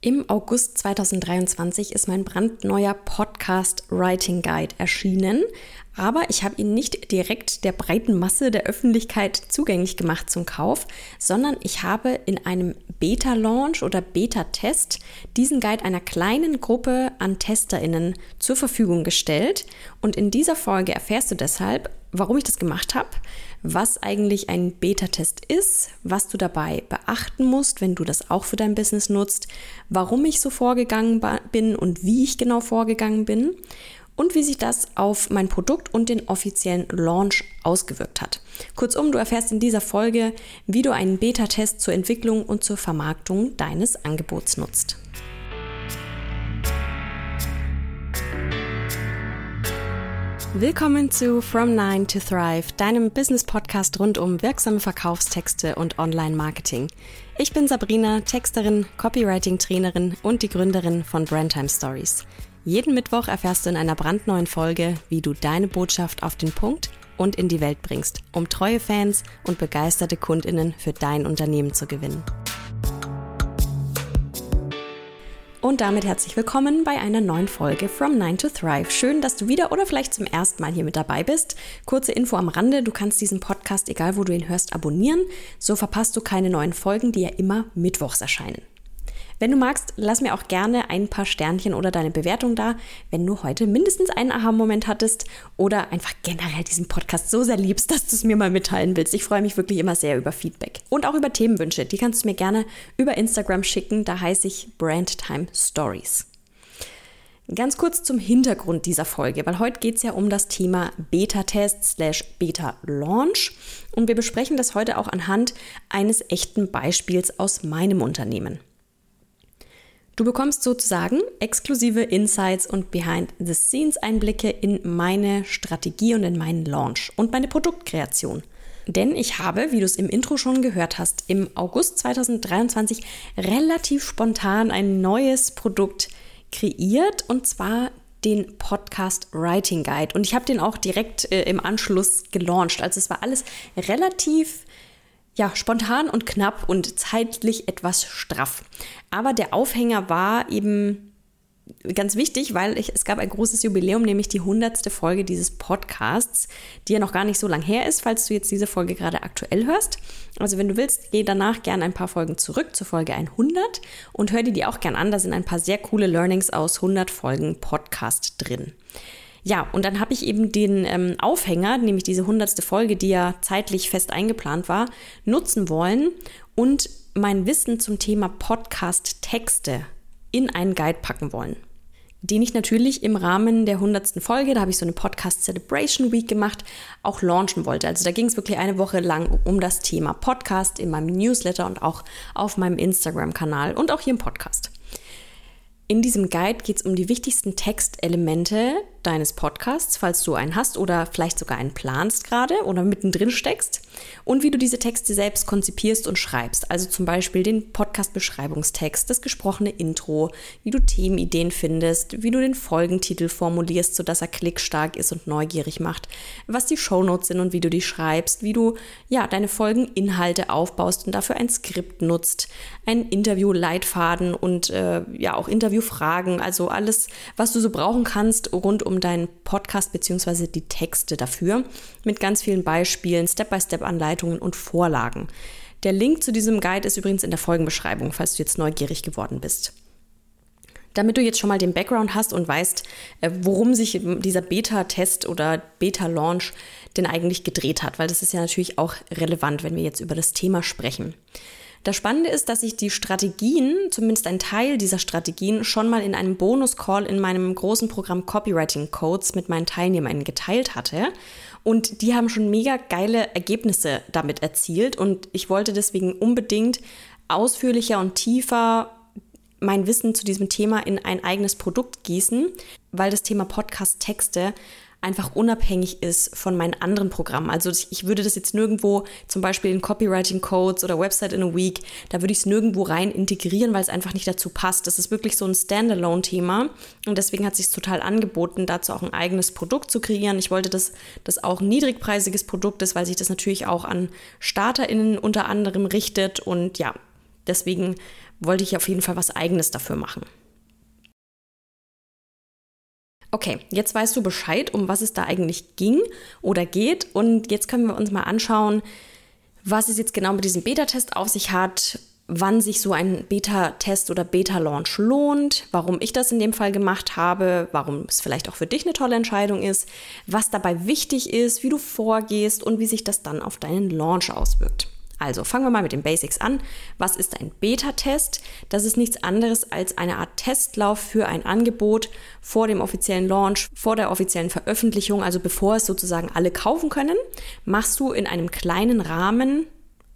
Im August 2023 ist mein brandneuer Podcast Writing Guide erschienen, aber ich habe ihn nicht direkt der breiten Masse der Öffentlichkeit zugänglich gemacht zum Kauf, sondern ich habe in einem Beta-Launch oder Beta-Test diesen Guide einer kleinen Gruppe an TesterInnen zur Verfügung gestellt. Und in dieser Folge erfährst du deshalb, warum ich das gemacht habe, was eigentlich ein Beta-Test ist, was du dabei beachten musst, wenn du das auch für dein Business nutzt, warum ich so vorgegangen bin und wie ich genau vorgegangen bin und wie sich das auf mein Produkt und den offiziellen Launch ausgewirkt hat. Kurzum, du erfährst in dieser Folge, wie du einen Beta-Test zur Entwicklung und zur Vermarktung deines Angebots nutzt. Willkommen zu From Nine to Thrive, deinem Business-Podcast rund um wirksame Verkaufstexte und Online-Marketing. Ich bin Sabrina, Texterin, Copywriting-Trainerin und die Gründerin von Brandtime Stories. Jeden Mittwoch erfährst du in einer brandneuen Folge, wie du deine Botschaft auf den Punkt und in die Welt bringst, um treue Fans und begeisterte Kundinnen für dein Unternehmen zu gewinnen. Und damit herzlich willkommen bei einer neuen Folge From 9 to Thrive. Schön, dass du wieder oder vielleicht zum ersten Mal hier mit dabei bist. Kurze Info am Rande, du kannst diesen Podcast, egal wo du ihn hörst, abonnieren. So verpasst du keine neuen Folgen, die ja immer mittwochs erscheinen. Wenn du magst, lass mir auch gerne ein paar Sternchen oder deine Bewertung da, wenn du heute mindestens einen Aha-Moment hattest oder einfach generell diesen Podcast so sehr liebst, dass du es mir mal mitteilen willst. Ich freue mich wirklich immer sehr über Feedback und auch über Themenwünsche. Die kannst du mir gerne über Instagram schicken. Da heiße ich Brandtime Stories. Ganz kurz zum Hintergrund dieser Folge, weil heute geht es ja um das Thema Beta-Test slash Beta-Launch und wir besprechen das heute auch anhand eines echten Beispiels aus meinem Unternehmen. Du bekommst sozusagen exklusive Insights und Behind-the-Scenes-Einblicke in meine Strategie und in meinen Launch und meine Produktkreation. Denn ich habe, wie du es im Intro schon gehört hast, im August 2023 relativ spontan ein neues Produkt kreiert und zwar den Podcast Writing Guide. Und ich habe den auch direkt äh, im Anschluss gelauncht. Also es war alles relativ ja, spontan und knapp und zeitlich etwas straff. Aber der Aufhänger war eben ganz wichtig, weil ich, es gab ein großes Jubiläum, nämlich die hundertste Folge dieses Podcasts, die ja noch gar nicht so lang her ist, falls du jetzt diese Folge gerade aktuell hörst. Also wenn du willst, geh danach gerne ein paar Folgen zurück zur Folge 100 und hör dir die auch gern an. Da sind ein paar sehr coole Learnings aus 100 Folgen Podcast drin. Ja, und dann habe ich eben den ähm, Aufhänger, nämlich diese hundertste Folge, die ja zeitlich fest eingeplant war, nutzen wollen und mein Wissen zum Thema Podcast-Texte in einen Guide packen wollen. Den ich natürlich im Rahmen der hundertsten Folge, da habe ich so eine Podcast Celebration Week gemacht, auch launchen wollte. Also da ging es wirklich eine Woche lang um das Thema Podcast in meinem Newsletter und auch auf meinem Instagram-Kanal und auch hier im Podcast. In diesem Guide geht es um die wichtigsten Textelemente deines Podcasts, falls du einen hast oder vielleicht sogar einen planst gerade oder mittendrin steckst und wie du diese Texte selbst konzipierst und schreibst. Also zum Beispiel den Podcast-Beschreibungstext, das gesprochene Intro, wie du Themenideen findest, wie du den Folgentitel formulierst, sodass er klickstark ist und neugierig macht, was die Shownotes sind und wie du die schreibst, wie du ja deine Folgeninhalte aufbaust und dafür ein Skript nutzt, ein Interview-Leitfaden und äh, ja auch Interviewfragen, also alles, was du so brauchen kannst rund um deinen Podcast bzw. die Texte dafür mit ganz vielen Beispielen, Step-by-Step-Anleitungen und Vorlagen. Der Link zu diesem Guide ist übrigens in der Folgenbeschreibung, falls du jetzt neugierig geworden bist. Damit du jetzt schon mal den Background hast und weißt, äh, worum sich dieser Beta-Test oder Beta-Launch denn eigentlich gedreht hat, weil das ist ja natürlich auch relevant, wenn wir jetzt über das Thema sprechen. Das Spannende ist, dass ich die Strategien, zumindest ein Teil dieser Strategien, schon mal in einem Bonus-Call in meinem großen Programm Copywriting Codes mit meinen Teilnehmern geteilt hatte. Und die haben schon mega geile Ergebnisse damit erzielt. Und ich wollte deswegen unbedingt ausführlicher und tiefer mein Wissen zu diesem Thema in ein eigenes Produkt gießen, weil das Thema Podcast-Texte einfach unabhängig ist von meinen anderen Programmen. Also ich würde das jetzt nirgendwo, zum Beispiel in Copywriting Codes oder Website in a Week, da würde ich es nirgendwo rein integrieren, weil es einfach nicht dazu passt. Das ist wirklich so ein Standalone-Thema und deswegen hat es sich total angeboten, dazu auch ein eigenes Produkt zu kreieren. Ich wollte, dass das auch ein niedrigpreisiges Produkt ist, weil sich das natürlich auch an StarterInnen unter anderem richtet und ja, deswegen wollte ich auf jeden Fall was eigenes dafür machen. Okay, jetzt weißt du Bescheid, um was es da eigentlich ging oder geht. Und jetzt können wir uns mal anschauen, was es jetzt genau mit diesem Beta-Test auf sich hat, wann sich so ein Beta-Test oder Beta-Launch lohnt, warum ich das in dem Fall gemacht habe, warum es vielleicht auch für dich eine tolle Entscheidung ist, was dabei wichtig ist, wie du vorgehst und wie sich das dann auf deinen Launch auswirkt. Also fangen wir mal mit den Basics an. Was ist ein Beta-Test? Das ist nichts anderes als eine Art Testlauf für ein Angebot vor dem offiziellen Launch, vor der offiziellen Veröffentlichung, also bevor es sozusagen alle kaufen können, machst du in einem kleinen Rahmen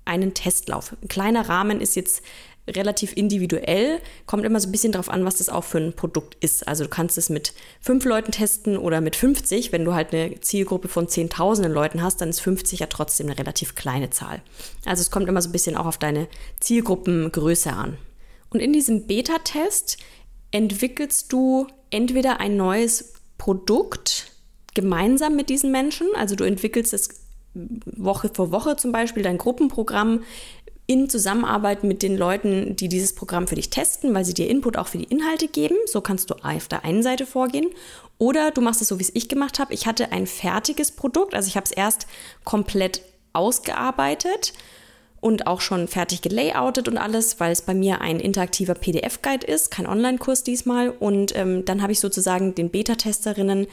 einen Testlauf. Ein kleiner Rahmen ist jetzt relativ individuell. Kommt immer so ein bisschen drauf an, was das auch für ein Produkt ist. Also du kannst es mit fünf Leuten testen oder mit 50. Wenn du halt eine Zielgruppe von zehntausenden Leuten hast, dann ist 50 ja trotzdem eine relativ kleine Zahl. Also es kommt immer so ein bisschen auch auf deine Zielgruppengröße an. Und in diesem Beta-Test entwickelst du entweder ein neues Produkt gemeinsam mit diesen Menschen, also du entwickelst es Woche vor Woche zum Beispiel dein Gruppenprogramm in Zusammenarbeit mit den Leuten, die dieses Programm für dich testen, weil sie dir Input auch für die Inhalte geben. So kannst du auf der einen Seite vorgehen. Oder du machst es so, wie es ich gemacht habe. Ich hatte ein fertiges Produkt, also ich habe es erst komplett ausgearbeitet und auch schon fertig gelayoutet und alles, weil es bei mir ein interaktiver PDF-Guide ist, kein Online-Kurs diesmal. Und ähm, dann habe ich sozusagen den Beta-Testerinnen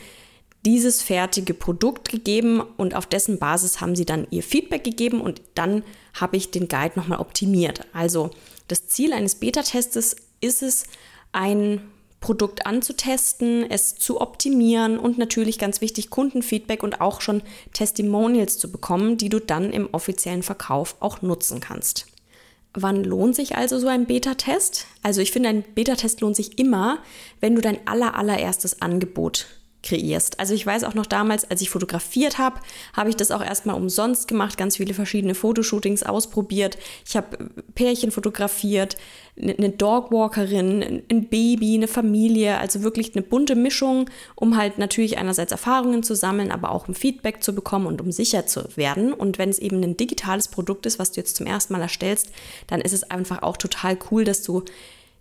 dieses fertige Produkt gegeben und auf dessen Basis haben sie dann ihr Feedback gegeben und dann habe ich den Guide nochmal optimiert. Also das Ziel eines Beta-Testes ist es, ein Produkt anzutesten, es zu optimieren und natürlich ganz wichtig Kundenfeedback und auch schon Testimonials zu bekommen, die du dann im offiziellen Verkauf auch nutzen kannst. Wann lohnt sich also so ein Beta-Test? Also ich finde, ein Beta-Test lohnt sich immer, wenn du dein aller, allererstes Angebot kreierst. Also ich weiß auch noch damals, als ich fotografiert habe, habe ich das auch erstmal umsonst gemacht, ganz viele verschiedene Fotoshootings ausprobiert. Ich habe Pärchen fotografiert, eine Dogwalkerin, ein Baby, eine Familie, also wirklich eine bunte Mischung, um halt natürlich einerseits Erfahrungen zu sammeln, aber auch um Feedback zu bekommen und um sicher zu werden. Und wenn es eben ein digitales Produkt ist, was du jetzt zum ersten Mal erstellst, dann ist es einfach auch total cool, dass du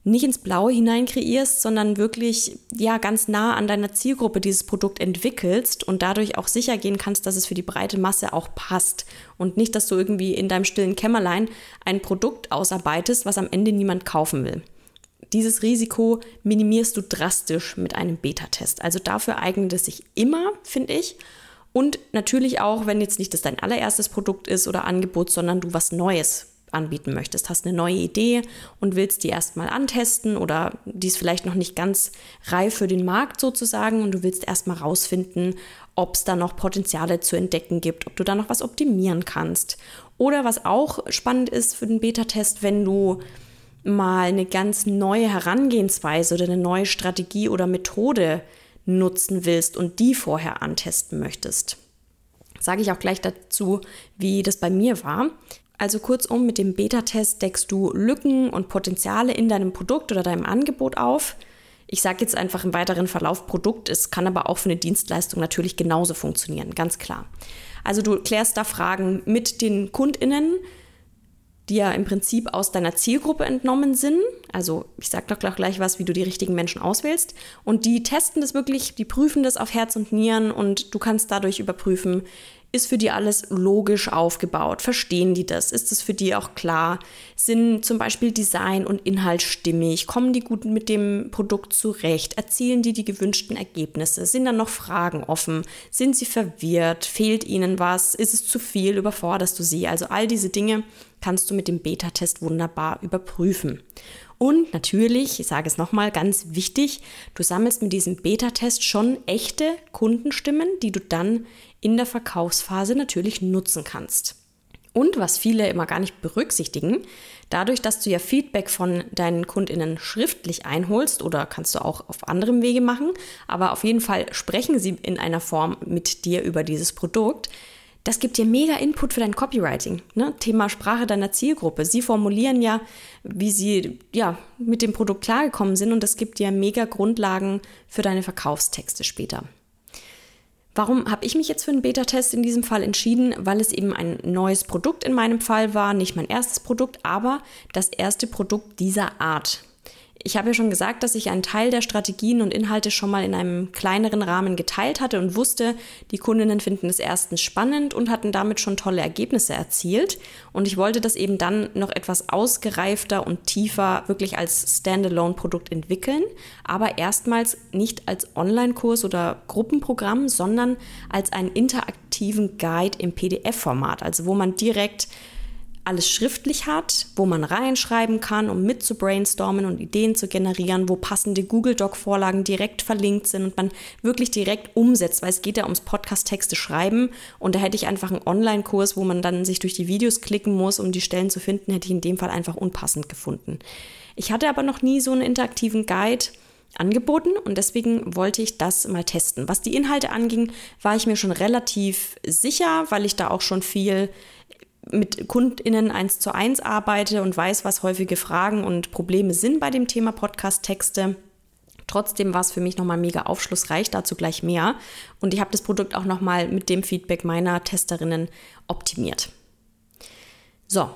nicht ins Blaue hinein kreierst, sondern wirklich ja ganz nah an deiner Zielgruppe dieses Produkt entwickelst und dadurch auch sicher gehen kannst, dass es für die breite Masse auch passt und nicht, dass du irgendwie in deinem stillen Kämmerlein ein Produkt ausarbeitest, was am Ende niemand kaufen will. Dieses Risiko minimierst du drastisch mit einem Beta-Test. Also dafür eignet es sich immer, finde ich. Und natürlich auch, wenn jetzt nicht das dein allererstes Produkt ist oder Angebot, sondern du was Neues anbieten möchtest. Hast eine neue Idee und willst die erstmal antesten oder die ist vielleicht noch nicht ganz reif für den Markt sozusagen und du willst erstmal rausfinden, ob es da noch Potenziale zu entdecken gibt, ob du da noch was optimieren kannst. Oder was auch spannend ist für den Beta-Test, wenn du mal eine ganz neue Herangehensweise oder eine neue Strategie oder Methode nutzen willst und die vorher antesten möchtest. Sage ich auch gleich dazu, wie das bei mir war. Also kurzum, mit dem Beta-Test deckst du Lücken und Potenziale in deinem Produkt oder deinem Angebot auf. Ich sage jetzt einfach im weiteren Verlauf Produkt, es kann aber auch für eine Dienstleistung natürlich genauso funktionieren, ganz klar. Also du klärst da Fragen mit den Kundinnen, die ja im Prinzip aus deiner Zielgruppe entnommen sind. Also ich sage doch gleich was, wie du die richtigen Menschen auswählst. Und die testen das wirklich, die prüfen das auf Herz und Nieren und du kannst dadurch überprüfen, ist für die alles logisch aufgebaut? Verstehen die das? Ist es für die auch klar? Sind zum Beispiel Design und Inhalt stimmig? Kommen die gut mit dem Produkt zurecht? Erzielen die die gewünschten Ergebnisse? Sind dann noch Fragen offen? Sind sie verwirrt? Fehlt ihnen was? Ist es zu viel? Überforderst du sie? Also all diese Dinge kannst du mit dem Beta-Test wunderbar überprüfen. Und natürlich, ich sage es nochmal, ganz wichtig, du sammelst mit diesem Beta-Test schon echte Kundenstimmen, die du dann in der Verkaufsphase natürlich nutzen kannst. Und was viele immer gar nicht berücksichtigen, dadurch, dass du ja Feedback von deinen Kundinnen schriftlich einholst oder kannst du auch auf anderem Wege machen, aber auf jeden Fall sprechen sie in einer Form mit dir über dieses Produkt, das gibt dir mega Input für dein Copywriting. Ne? Thema Sprache deiner Zielgruppe. Sie formulieren ja, wie sie ja, mit dem Produkt klargekommen sind und das gibt dir mega Grundlagen für deine Verkaufstexte später. Warum habe ich mich jetzt für einen Beta-Test in diesem Fall entschieden? Weil es eben ein neues Produkt in meinem Fall war, nicht mein erstes Produkt, aber das erste Produkt dieser Art. Ich habe ja schon gesagt, dass ich einen Teil der Strategien und Inhalte schon mal in einem kleineren Rahmen geteilt hatte und wusste, die Kundinnen finden es erstens spannend und hatten damit schon tolle Ergebnisse erzielt. Und ich wollte das eben dann noch etwas ausgereifter und tiefer wirklich als Standalone-Produkt entwickeln, aber erstmals nicht als Online-Kurs oder Gruppenprogramm, sondern als einen interaktiven Guide im PDF-Format, also wo man direkt alles schriftlich hat, wo man reinschreiben kann, um mit zu brainstormen und Ideen zu generieren, wo passende Google Doc-Vorlagen direkt verlinkt sind und man wirklich direkt umsetzt, weil es geht ja ums Podcast-Texte schreiben und da hätte ich einfach einen Online-Kurs, wo man dann sich durch die Videos klicken muss, um die Stellen zu finden, hätte ich in dem Fall einfach unpassend gefunden. Ich hatte aber noch nie so einen interaktiven Guide angeboten und deswegen wollte ich das mal testen. Was die Inhalte anging, war ich mir schon relativ sicher, weil ich da auch schon viel mit KundInnen eins zu eins arbeite und weiß, was häufige Fragen und Probleme sind bei dem Thema Podcast-Texte. Trotzdem war es für mich nochmal mega aufschlussreich, dazu gleich mehr. Und ich habe das Produkt auch nochmal mit dem Feedback meiner Testerinnen optimiert. So,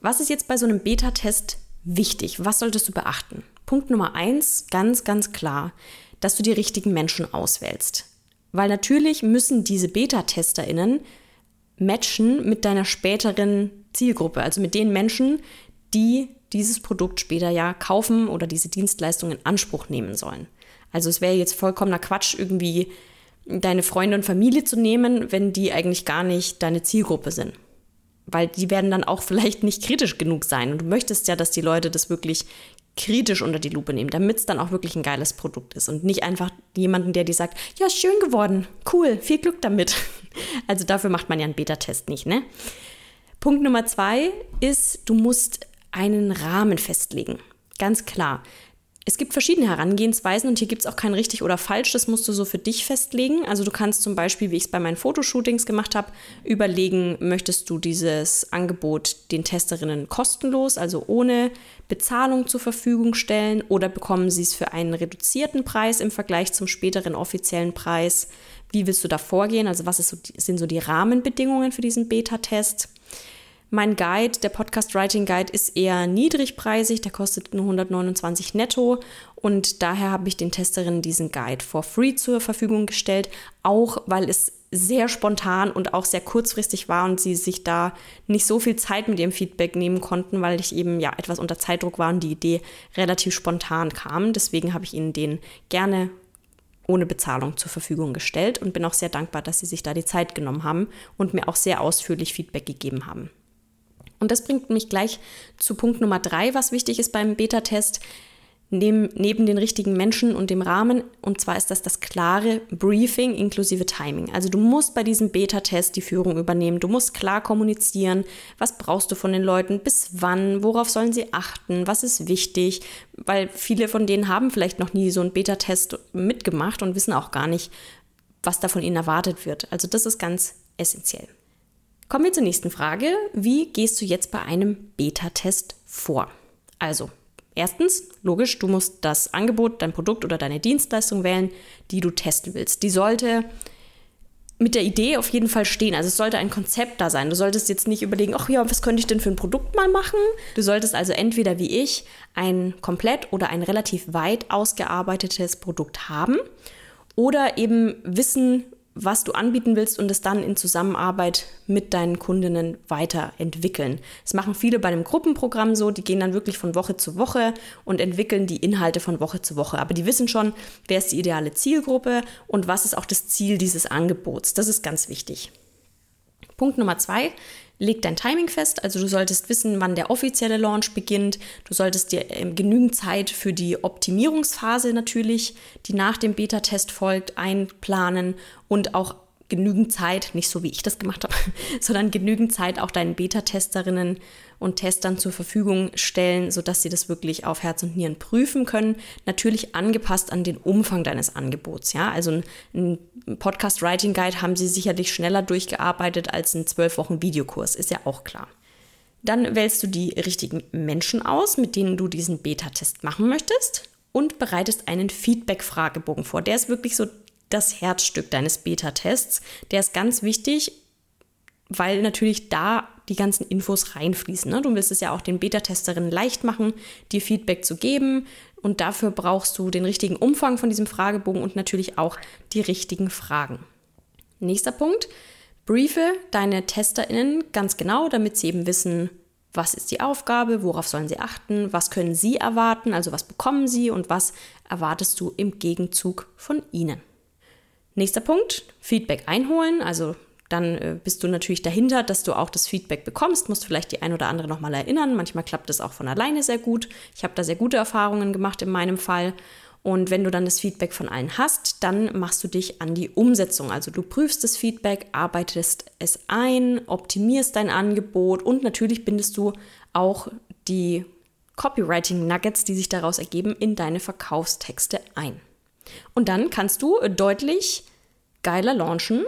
was ist jetzt bei so einem Beta-Test wichtig? Was solltest du beachten? Punkt Nummer eins, ganz, ganz klar, dass du die richtigen Menschen auswählst. Weil natürlich müssen diese Beta-TesterInnen matchen mit deiner späteren Zielgruppe, also mit den Menschen, die dieses Produkt später ja kaufen oder diese Dienstleistung in Anspruch nehmen sollen. Also es wäre jetzt vollkommener Quatsch, irgendwie deine Freunde und Familie zu nehmen, wenn die eigentlich gar nicht deine Zielgruppe sind. Weil die werden dann auch vielleicht nicht kritisch genug sein. Und du möchtest ja, dass die Leute das wirklich kritisch unter die Lupe nehmen, damit es dann auch wirklich ein geiles Produkt ist und nicht einfach jemanden, der dir sagt, ja, schön geworden, cool, viel Glück damit. Also dafür macht man ja einen Beta-Test nicht, ne? Punkt Nummer zwei ist, du musst einen Rahmen festlegen. Ganz klar. Es gibt verschiedene Herangehensweisen und hier gibt es auch kein richtig oder falsch, das musst du so für dich festlegen. Also du kannst zum Beispiel, wie ich es bei meinen Fotoshootings gemacht habe, überlegen, möchtest du dieses Angebot den Testerinnen kostenlos, also ohne Bezahlung zur Verfügung stellen oder bekommen sie es für einen reduzierten Preis im Vergleich zum späteren offiziellen Preis? Wie willst du da vorgehen? Also was so, sind so die Rahmenbedingungen für diesen Beta-Test? Mein Guide, der Podcast Writing Guide, ist eher niedrigpreisig, der kostet nur 129 netto und daher habe ich den Testerinnen diesen Guide for free zur Verfügung gestellt, auch weil es sehr spontan und auch sehr kurzfristig war und sie sich da nicht so viel Zeit mit ihrem Feedback nehmen konnten, weil ich eben ja etwas unter Zeitdruck war und die Idee relativ spontan kam. Deswegen habe ich ihnen den gerne ohne Bezahlung zur Verfügung gestellt und bin auch sehr dankbar, dass sie sich da die Zeit genommen haben und mir auch sehr ausführlich Feedback gegeben haben. Und das bringt mich gleich zu Punkt Nummer drei, was wichtig ist beim Beta-Test. Neben, neben den richtigen Menschen und dem Rahmen. Und zwar ist das das klare Briefing inklusive Timing. Also du musst bei diesem Beta-Test die Führung übernehmen. Du musst klar kommunizieren, was brauchst du von den Leuten, bis wann, worauf sollen sie achten, was ist wichtig. Weil viele von denen haben vielleicht noch nie so einen Beta-Test mitgemacht und wissen auch gar nicht, was da von ihnen erwartet wird. Also das ist ganz essentiell. Kommen wir zur nächsten Frage. Wie gehst du jetzt bei einem Beta-Test vor? Also, erstens, logisch, du musst das Angebot, dein Produkt oder deine Dienstleistung wählen, die du testen willst. Die sollte mit der Idee auf jeden Fall stehen. Also es sollte ein Konzept da sein. Du solltest jetzt nicht überlegen, ach ja, was könnte ich denn für ein Produkt mal machen? Du solltest also entweder wie ich ein komplett oder ein relativ weit ausgearbeitetes Produkt haben oder eben wissen, was du anbieten willst und es dann in Zusammenarbeit mit deinen Kundinnen weiterentwickeln. Das machen viele bei einem Gruppenprogramm so, die gehen dann wirklich von Woche zu Woche und entwickeln die Inhalte von Woche zu Woche. Aber die wissen schon, wer ist die ideale Zielgruppe und was ist auch das Ziel dieses Angebots. Das ist ganz wichtig. Punkt Nummer zwei, leg dein Timing fest. Also du solltest wissen, wann der offizielle Launch beginnt. Du solltest dir ähm, genügend Zeit für die Optimierungsphase natürlich, die nach dem Beta-Test folgt, einplanen und auch genügend Zeit, nicht so wie ich das gemacht habe, sondern genügend Zeit auch deinen Beta-Testerinnen und Testern zur Verfügung stellen, sodass sie das wirklich auf Herz und Nieren prüfen können. Natürlich angepasst an den Umfang deines Angebots. Ja, also ein, Podcast Writing Guide haben sie sicherlich schneller durchgearbeitet als ein zwölf Wochen Videokurs, ist ja auch klar. Dann wählst du die richtigen Menschen aus, mit denen du diesen Beta-Test machen möchtest und bereitest einen Feedback-Fragebogen vor. Der ist wirklich so das Herzstück deines Beta-Tests. Der ist ganz wichtig, weil natürlich da die ganzen Infos reinfließen. Ne? Du willst es ja auch den Beta-Testerinnen leicht machen, dir Feedback zu geben. Und dafür brauchst du den richtigen Umfang von diesem Fragebogen und natürlich auch die richtigen Fragen. Nächster Punkt. Briefe deine TesterInnen ganz genau, damit sie eben wissen, was ist die Aufgabe, worauf sollen sie achten, was können sie erwarten, also was bekommen sie und was erwartest du im Gegenzug von ihnen. Nächster Punkt, Feedback einholen, also dann äh, bist du natürlich dahinter, dass du auch das Feedback bekommst, musst vielleicht die ein oder andere nochmal erinnern. Manchmal klappt es auch von alleine sehr gut. Ich habe da sehr gute Erfahrungen gemacht in meinem Fall. Und wenn du dann das Feedback von allen hast, dann machst du dich an die Umsetzung. Also du prüfst das Feedback, arbeitest es ein, optimierst dein Angebot und natürlich bindest du auch die Copywriting-Nuggets, die sich daraus ergeben, in deine Verkaufstexte ein. Und dann kannst du deutlich geiler launchen,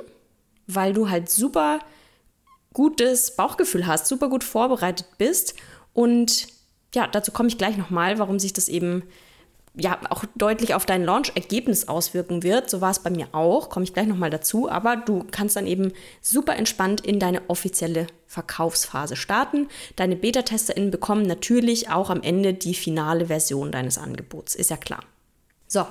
weil du halt super gutes Bauchgefühl hast, super gut vorbereitet bist. Und ja, dazu komme ich gleich nochmal, warum sich das eben ja auch deutlich auf dein Launch-Ergebnis auswirken wird. So war es bei mir auch, komme ich gleich nochmal dazu. Aber du kannst dann eben super entspannt in deine offizielle Verkaufsphase starten. Deine Beta-TesterInnen bekommen natürlich auch am Ende die finale Version deines Angebots, ist ja klar. So,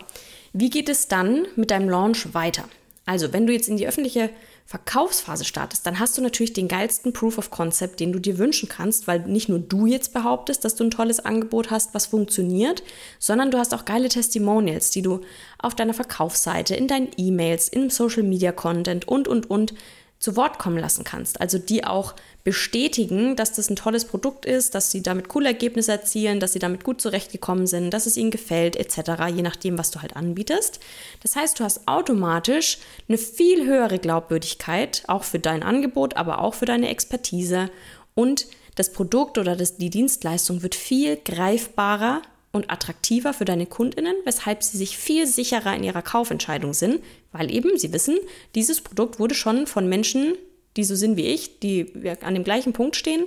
wie geht es dann mit deinem Launch weiter? Also, wenn du jetzt in die öffentliche Verkaufsphase startest, dann hast du natürlich den geilsten Proof of Concept, den du dir wünschen kannst, weil nicht nur du jetzt behauptest, dass du ein tolles Angebot hast, was funktioniert, sondern du hast auch geile Testimonials, die du auf deiner Verkaufsseite, in deinen E-Mails, im Social Media Content und, und, und zu Wort kommen lassen kannst. Also die auch bestätigen, dass das ein tolles Produkt ist, dass sie damit coole Ergebnisse erzielen, dass sie damit gut zurechtgekommen sind, dass es ihnen gefällt, etc., je nachdem, was du halt anbietest. Das heißt, du hast automatisch eine viel höhere Glaubwürdigkeit, auch für dein Angebot, aber auch für deine Expertise und das Produkt oder das, die Dienstleistung wird viel greifbarer und attraktiver für deine Kundinnen, weshalb sie sich viel sicherer in ihrer Kaufentscheidung sind, weil eben sie wissen, dieses Produkt wurde schon von Menschen, die so sind wie ich, die an dem gleichen Punkt stehen,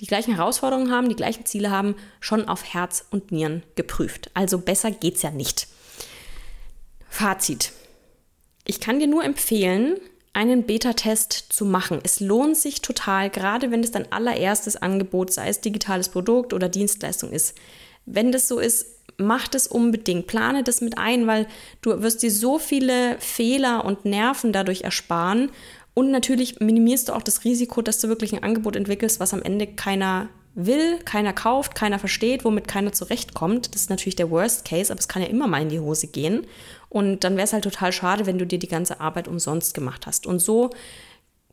die gleichen Herausforderungen haben, die gleichen Ziele haben, schon auf Herz und Nieren geprüft. Also besser geht's ja nicht. Fazit. Ich kann dir nur empfehlen, einen Beta-Test zu machen. Es lohnt sich total, gerade wenn es dein allererstes Angebot, sei es digitales Produkt oder Dienstleistung ist. Wenn das so ist, mach das unbedingt, plane das mit ein, weil du wirst dir so viele Fehler und Nerven dadurch ersparen. Und natürlich minimierst du auch das Risiko, dass du wirklich ein Angebot entwickelst, was am Ende keiner will, keiner kauft, keiner versteht, womit keiner zurechtkommt. Das ist natürlich der Worst Case, aber es kann ja immer mal in die Hose gehen. Und dann wäre es halt total schade, wenn du dir die ganze Arbeit umsonst gemacht hast. Und so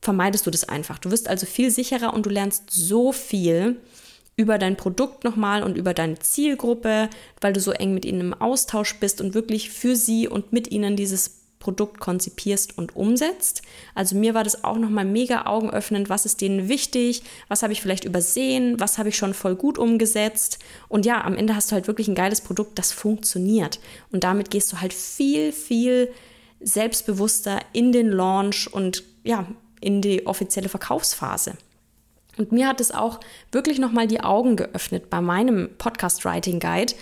vermeidest du das einfach. Du wirst also viel sicherer und du lernst so viel über dein Produkt nochmal und über deine Zielgruppe, weil du so eng mit ihnen im Austausch bist und wirklich für sie und mit ihnen dieses Produkt konzipierst und umsetzt. Also mir war das auch nochmal mega augenöffnend, was ist denen wichtig, was habe ich vielleicht übersehen, was habe ich schon voll gut umgesetzt. Und ja, am Ende hast du halt wirklich ein geiles Produkt, das funktioniert. Und damit gehst du halt viel, viel selbstbewusster in den Launch und ja, in die offizielle Verkaufsphase. Und mir hat es auch wirklich nochmal die Augen geöffnet bei meinem Podcast Writing Guide,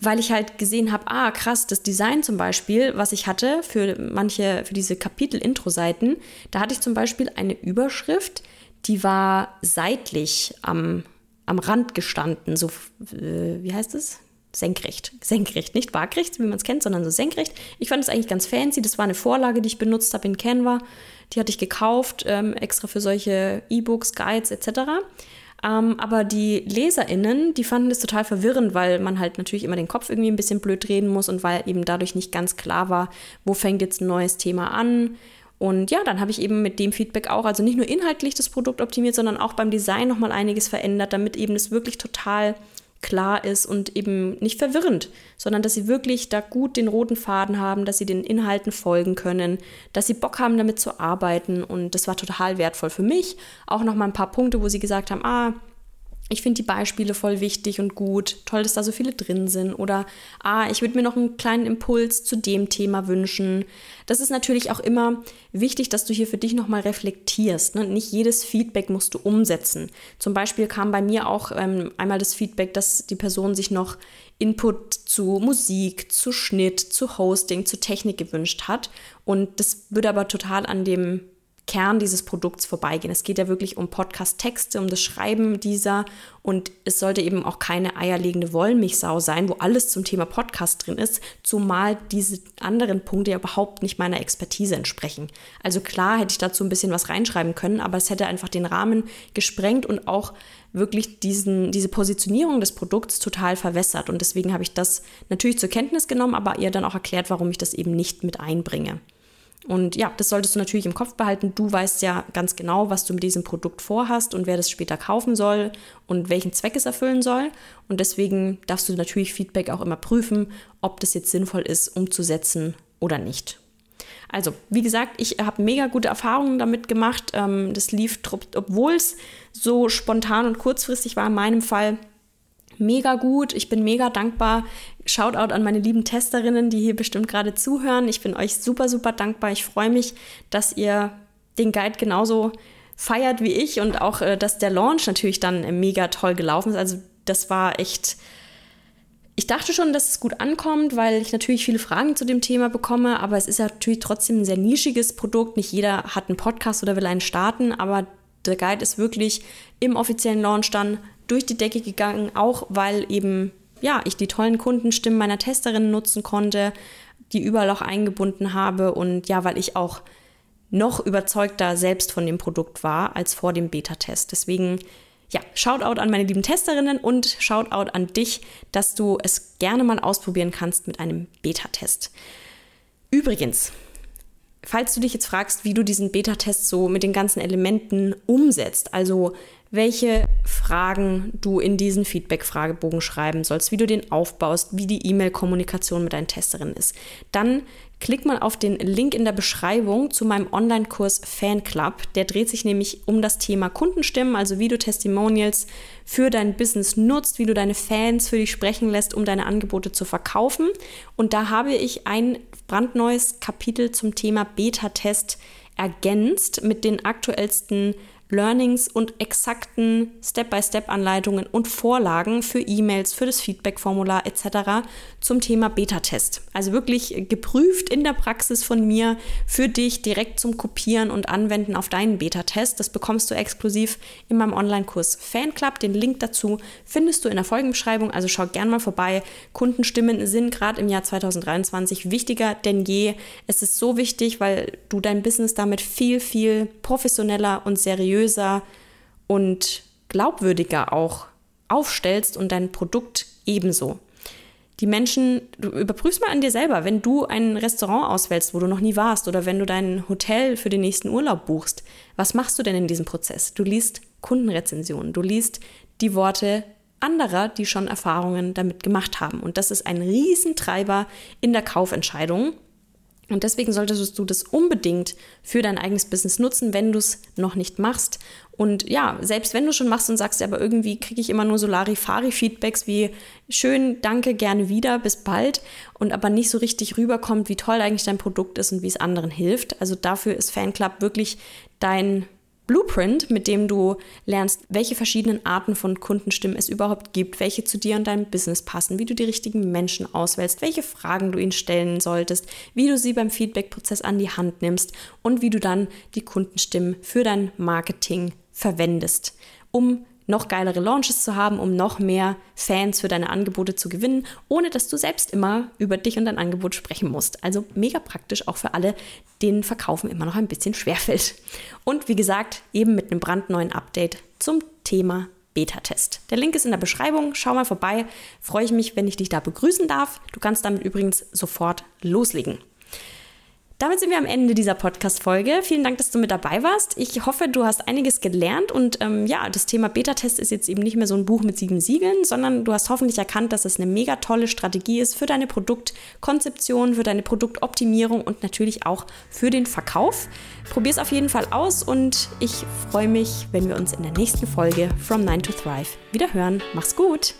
weil ich halt gesehen habe, ah krass, das Design zum Beispiel, was ich hatte für manche, für diese Kapitel-Intro-Seiten, da hatte ich zum Beispiel eine Überschrift, die war seitlich am, am Rand gestanden, so, äh, wie heißt es? Senkrecht. Senkrecht, nicht waagrecht, wie man es kennt, sondern so senkrecht. Ich fand es eigentlich ganz fancy. Das war eine Vorlage, die ich benutzt habe in Canva. Die hatte ich gekauft, ähm, extra für solche E-Books, Guides etc. Ähm, aber die LeserInnen, die fanden das total verwirrend, weil man halt natürlich immer den Kopf irgendwie ein bisschen blöd drehen muss und weil eben dadurch nicht ganz klar war, wo fängt jetzt ein neues Thema an. Und ja, dann habe ich eben mit dem Feedback auch, also nicht nur inhaltlich das Produkt optimiert, sondern auch beim Design nochmal einiges verändert, damit eben es wirklich total klar ist und eben nicht verwirrend, sondern dass sie wirklich da gut den roten Faden haben, dass sie den Inhalten folgen können, dass sie Bock haben, damit zu arbeiten. Und das war total wertvoll für mich. Auch noch mal ein paar Punkte, wo sie gesagt haben, ah, ich finde die Beispiele voll wichtig und gut. Toll, dass da so viele drin sind. Oder, ah, ich würde mir noch einen kleinen Impuls zu dem Thema wünschen. Das ist natürlich auch immer wichtig, dass du hier für dich nochmal reflektierst. Ne? Nicht jedes Feedback musst du umsetzen. Zum Beispiel kam bei mir auch ähm, einmal das Feedback, dass die Person sich noch Input zu Musik, zu Schnitt, zu Hosting, zu Technik gewünscht hat. Und das würde aber total an dem Kern dieses Produkts vorbeigehen. Es geht ja wirklich um Podcast-Texte, um das Schreiben dieser und es sollte eben auch keine eierlegende Wollmilchsau sein, wo alles zum Thema Podcast drin ist, zumal diese anderen Punkte ja überhaupt nicht meiner Expertise entsprechen. Also klar hätte ich dazu ein bisschen was reinschreiben können, aber es hätte einfach den Rahmen gesprengt und auch wirklich diesen, diese Positionierung des Produkts total verwässert. Und deswegen habe ich das natürlich zur Kenntnis genommen, aber ihr dann auch erklärt, warum ich das eben nicht mit einbringe. Und ja, das solltest du natürlich im Kopf behalten. Du weißt ja ganz genau, was du mit diesem Produkt vorhast und wer das später kaufen soll und welchen Zweck es erfüllen soll. Und deswegen darfst du natürlich Feedback auch immer prüfen, ob das jetzt sinnvoll ist, umzusetzen oder nicht. Also, wie gesagt, ich habe mega gute Erfahrungen damit gemacht. Ähm, das lief, obwohl es so spontan und kurzfristig war in meinem Fall, mega gut. Ich bin mega dankbar. Shoutout an meine lieben Testerinnen, die hier bestimmt gerade zuhören. Ich bin euch super, super dankbar. Ich freue mich, dass ihr den Guide genauso feiert wie ich und auch, äh, dass der Launch natürlich dann mega toll gelaufen ist. Also das war echt. Ich dachte schon, dass es gut ankommt, weil ich natürlich viele Fragen zu dem Thema bekomme, aber es ist natürlich trotzdem ein sehr nischiges Produkt. Nicht jeder hat einen Podcast oder will einen starten, aber der Guide ist wirklich im offiziellen Launch dann durch die Decke gegangen, auch weil eben ja, ich die tollen Kundenstimmen meiner Testerinnen nutzen konnte, die überall auch eingebunden habe und ja, weil ich auch noch überzeugter selbst von dem Produkt war als vor dem Beta-Test. Deswegen ja, Shoutout an meine lieben Testerinnen und Shoutout an dich, dass du es gerne mal ausprobieren kannst mit einem Beta-Test. Übrigens, falls du dich jetzt fragst, wie du diesen Beta-Test so mit den ganzen Elementen umsetzt, also welche Fragen du in diesen Feedback-Fragebogen schreiben sollst, wie du den aufbaust, wie die E-Mail-Kommunikation mit deinen Testerinnen ist. Dann klick mal auf den Link in der Beschreibung zu meinem Online-Kurs Fanclub. Der dreht sich nämlich um das Thema Kundenstimmen, also wie du Testimonials für dein Business nutzt, wie du deine Fans für dich sprechen lässt, um deine Angebote zu verkaufen. Und da habe ich ein brandneues Kapitel zum Thema Beta-Test ergänzt mit den aktuellsten Learnings und exakten Step-by-Step-Anleitungen und Vorlagen für E-Mails, für das Feedback-Formular etc. zum Thema Beta-Test. Also wirklich geprüft in der Praxis von mir für dich direkt zum Kopieren und Anwenden auf deinen Beta-Test. Das bekommst du exklusiv in meinem Online-Kurs Fanclub. Den Link dazu findest du in der Folgenbeschreibung. Also schau gern mal vorbei. Kundenstimmen sind gerade im Jahr 2023 wichtiger denn je. Es ist so wichtig, weil du dein Business damit viel, viel professioneller und seriöser seriöser und glaubwürdiger auch aufstellst und dein Produkt ebenso. Die Menschen, du überprüfst mal an dir selber, wenn du ein Restaurant auswählst, wo du noch nie warst, oder wenn du dein Hotel für den nächsten Urlaub buchst, was machst du denn in diesem Prozess? Du liest Kundenrezensionen, du liest die Worte anderer, die schon Erfahrungen damit gemacht haben. Und das ist ein Riesentreiber in der Kaufentscheidung. Und deswegen solltest du das unbedingt für dein eigenes Business nutzen, wenn du es noch nicht machst. Und ja, selbst wenn du schon machst und sagst, aber irgendwie kriege ich immer nur so Larifari-Feedbacks wie schön, danke, gerne wieder, bis bald und aber nicht so richtig rüberkommt, wie toll eigentlich dein Produkt ist und wie es anderen hilft. Also dafür ist Fanclub wirklich dein Blueprint, mit dem du lernst, welche verschiedenen Arten von Kundenstimmen es überhaupt gibt, welche zu dir und deinem Business passen, wie du die richtigen Menschen auswählst, welche Fragen du ihnen stellen solltest, wie du sie beim Feedback-Prozess an die Hand nimmst und wie du dann die Kundenstimmen für dein Marketing verwendest, um noch geilere Launches zu haben, um noch mehr Fans für deine Angebote zu gewinnen, ohne dass du selbst immer über dich und dein Angebot sprechen musst. Also mega praktisch auch für alle, denen Verkaufen immer noch ein bisschen schwerfällt. Und wie gesagt, eben mit einem brandneuen Update zum Thema Beta-Test. Der Link ist in der Beschreibung. Schau mal vorbei. Freue ich mich, wenn ich dich da begrüßen darf. Du kannst damit übrigens sofort loslegen. Damit sind wir am Ende dieser Podcast-Folge. Vielen Dank, dass du mit dabei warst. Ich hoffe, du hast einiges gelernt und ähm, ja, das Thema Beta-Test ist jetzt eben nicht mehr so ein Buch mit sieben Siegeln, sondern du hast hoffentlich erkannt, dass es eine mega tolle Strategie ist für deine Produktkonzeption, für deine Produktoptimierung und natürlich auch für den Verkauf. Probier es auf jeden Fall aus und ich freue mich, wenn wir uns in der nächsten Folge From 9 to Thrive wieder hören. Mach's gut!